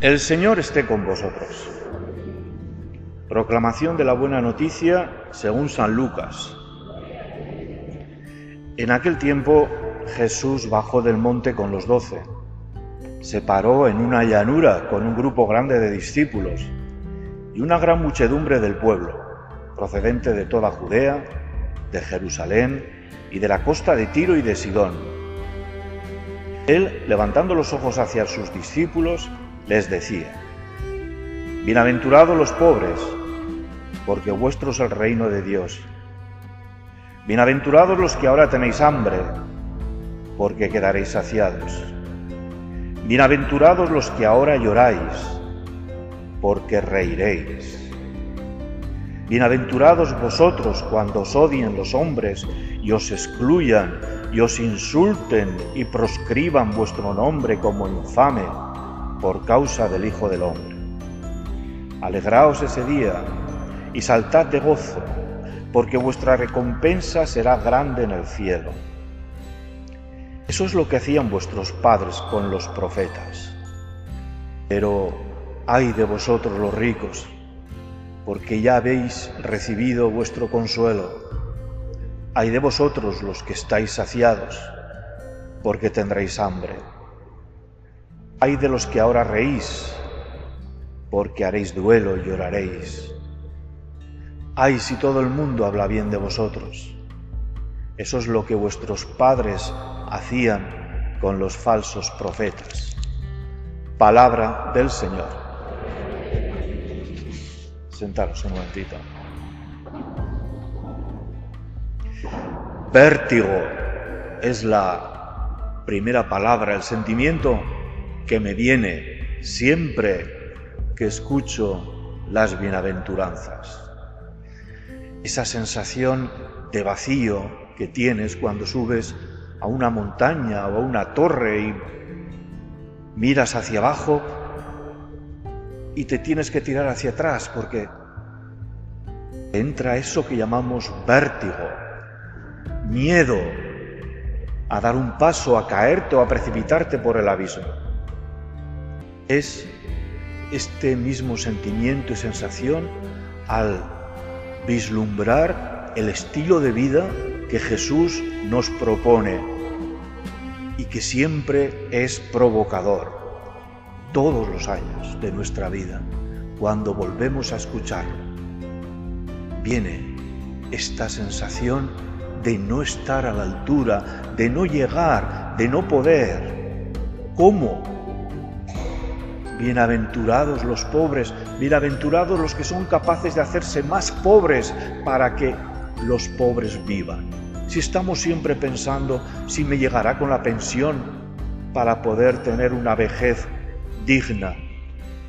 El Señor esté con vosotros. Proclamación de la buena noticia según San Lucas. En aquel tiempo Jesús bajó del monte con los doce. Se paró en una llanura con un grupo grande de discípulos y una gran muchedumbre del pueblo, procedente de toda Judea, de Jerusalén y de la costa de Tiro y de Sidón. Él, levantando los ojos hacia sus discípulos, les decía, Bienaventurados los pobres, porque vuestro es el reino de Dios. Bienaventurados los que ahora tenéis hambre, porque quedaréis saciados. Bienaventurados los que ahora lloráis, porque reiréis. Bienaventurados vosotros cuando os odien los hombres y os excluyan y os insulten y proscriban vuestro nombre como infame por causa del Hijo del Hombre. Alegraos ese día y saltad de gozo, porque vuestra recompensa será grande en el cielo. Eso es lo que hacían vuestros padres con los profetas. Pero ay de vosotros los ricos, porque ya habéis recibido vuestro consuelo. Ay de vosotros los que estáis saciados, porque tendréis hambre. Ay de los que ahora reís, porque haréis duelo y lloraréis. Ay si todo el mundo habla bien de vosotros. Eso es lo que vuestros padres hacían con los falsos profetas. Palabra del Señor. Sentaros un momentito. Vértigo es la primera palabra, el sentimiento que me viene siempre que escucho las bienaventuranzas. Esa sensación de vacío que tienes cuando subes a una montaña o a una torre y miras hacia abajo y te tienes que tirar hacia atrás porque entra eso que llamamos vértigo, miedo a dar un paso, a caerte o a precipitarte por el abismo es este mismo sentimiento y sensación al vislumbrar el estilo de vida que Jesús nos propone y que siempre es provocador todos los años de nuestra vida cuando volvemos a escucharlo. Viene esta sensación de no estar a la altura, de no llegar, de no poder. ¿Cómo? Bienaventurados los pobres, bienaventurados los que son capaces de hacerse más pobres para que los pobres vivan. Si estamos siempre pensando si me llegará con la pensión para poder tener una vejez digna,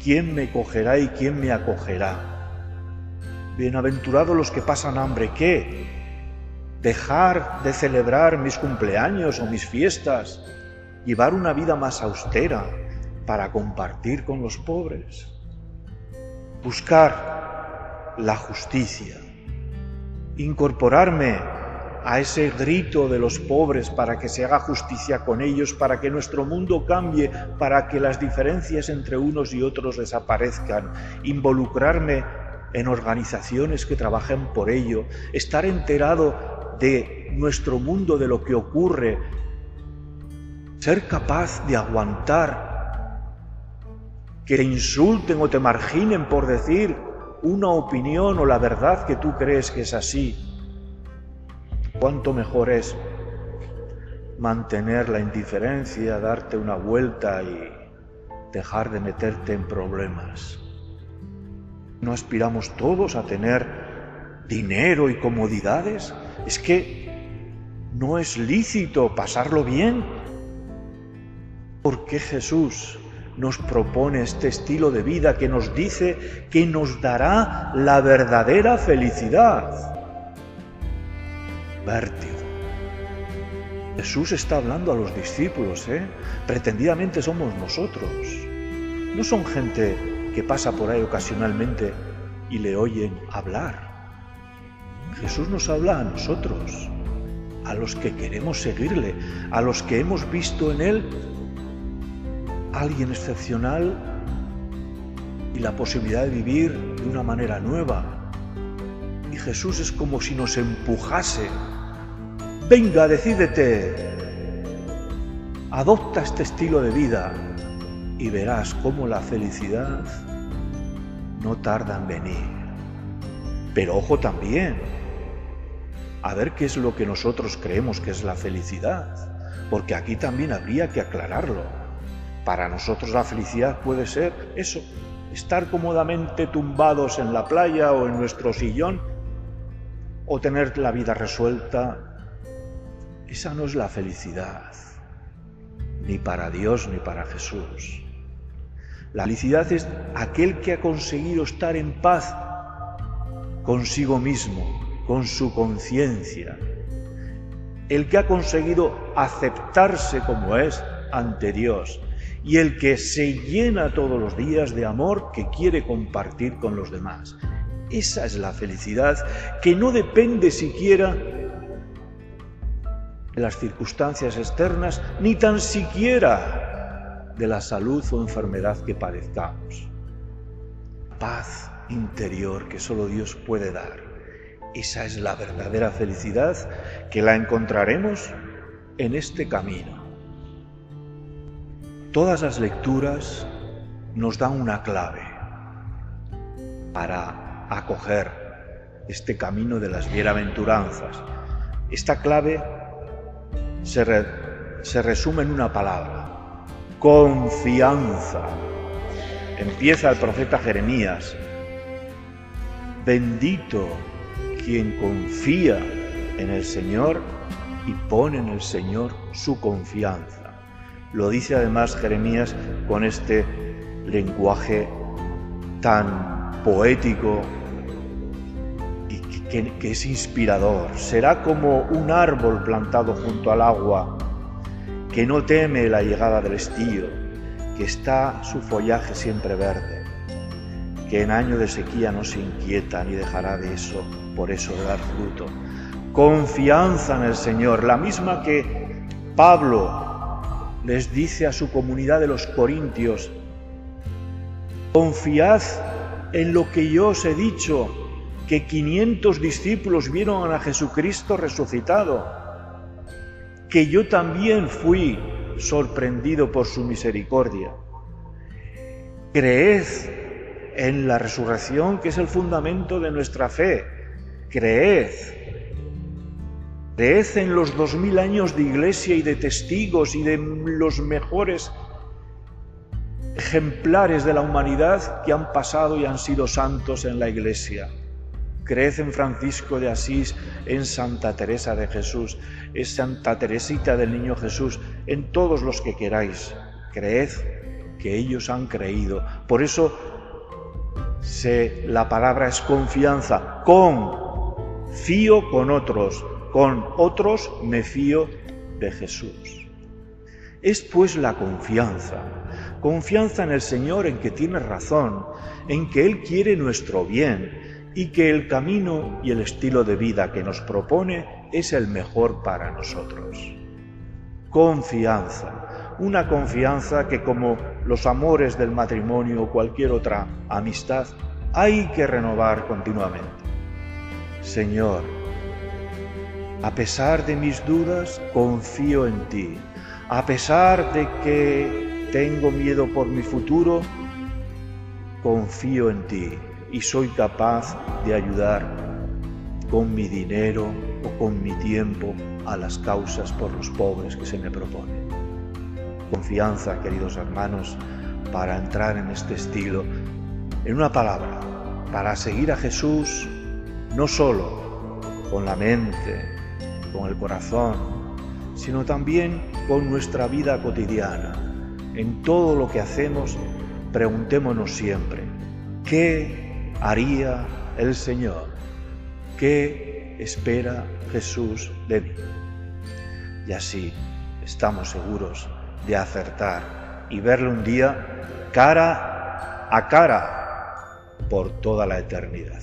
¿quién me cogerá y quién me acogerá? Bienaventurados los que pasan hambre, ¿qué? Dejar de celebrar mis cumpleaños o mis fiestas, llevar una vida más austera, para compartir con los pobres, buscar la justicia, incorporarme a ese grito de los pobres para que se haga justicia con ellos, para que nuestro mundo cambie, para que las diferencias entre unos y otros desaparezcan, involucrarme en organizaciones que trabajen por ello, estar enterado de nuestro mundo, de lo que ocurre, ser capaz de aguantar que te insulten o te marginen por decir una opinión o la verdad que tú crees que es así. Cuánto mejor es mantener la indiferencia, darte una vuelta y dejar de meterte en problemas. ¿No aspiramos todos a tener dinero y comodidades? Es que no es lícito pasarlo bien. ¿Por qué Jesús nos propone este estilo de vida que nos dice que nos dará la verdadera felicidad. Vértigo. Jesús está hablando a los discípulos, ¿eh? Pretendidamente somos nosotros. No son gente que pasa por ahí ocasionalmente y le oyen hablar. Jesús nos habla a nosotros, a los que queremos seguirle, a los que hemos visto en Él alguien excepcional y la posibilidad de vivir de una manera nueva. Y Jesús es como si nos empujase. Venga, decídete. Adopta este estilo de vida y verás cómo la felicidad no tarda en venir. Pero ojo también, a ver qué es lo que nosotros creemos que es la felicidad, porque aquí también habría que aclararlo. Para nosotros la felicidad puede ser eso, estar cómodamente tumbados en la playa o en nuestro sillón o tener la vida resuelta. Esa no es la felicidad, ni para Dios ni para Jesús. La felicidad es aquel que ha conseguido estar en paz consigo mismo, con su conciencia, el que ha conseguido aceptarse como es ante Dios y el que se llena todos los días de amor que quiere compartir con los demás. Esa es la felicidad que no depende siquiera de las circunstancias externas ni tan siquiera de la salud o enfermedad que padezcamos. Paz interior que solo Dios puede dar. Esa es la verdadera felicidad que la encontraremos en este camino. Todas las lecturas nos dan una clave para acoger este camino de las bienaventuranzas. Esta clave se, resume en una palabra, confianza. Empieza el profeta Jeremías, bendito quien confía en el Señor y pone en el Señor su confianza. Lo dice además Jeremías con este lenguaje tan poético y que, es inspirador. Será como un árbol plantado junto al agua que no teme la llegada del estío, que está su follaje siempre verde, que en año de sequía no se inquieta ni dejará de eso, por eso de dar fruto. Confianza en el Señor, la misma que Pablo les dice a su comunidad de los Corintios, confiad en lo que yo os he dicho, que 500 discípulos vieron a Jesucristo resucitado, que yo también fui sorprendido por su misericordia. Creed en la resurrección, que es el fundamento de nuestra fe. Creed Creed en los dos mil años de iglesia y de testigos y de los mejores ejemplares de la humanidad que han pasado y han sido santos en la iglesia. Creed en Francisco de Asís, en Santa Teresa de Jesús, en Santa Teresita del Niño Jesús, en todos los que queráis. Creed que ellos han creído. Por eso se, la palabra es confianza, con, fío con otros, con otros me fío de Jesús. Es pues la confianza, confianza en el Señor en que tiene razón, en que Él quiere nuestro bien y que el camino y el estilo de vida que nos propone es el mejor para nosotros. Confianza, una confianza que como los amores del matrimonio o cualquier otra amistad, hay que renovar continuamente. Señor, a pesar de mis dudas, confío en ti. A pesar de que tengo miedo por mi futuro, confío en ti y soy capaz de ayudar con mi dinero o con mi tiempo a las causas por los pobres que se me proponen. Confianza, queridos hermanos, para entrar en este estilo, en una palabra, para seguir a Jesús no solo con la mente, con el corazón, sino también con nuestra vida cotidiana. En todo lo que hacemos, preguntémonos siempre, ¿qué haría el Señor? ¿Qué espera Jesús de mí? Y así estamos seguros de acertar y verle un día cara a cara por toda la eternidad.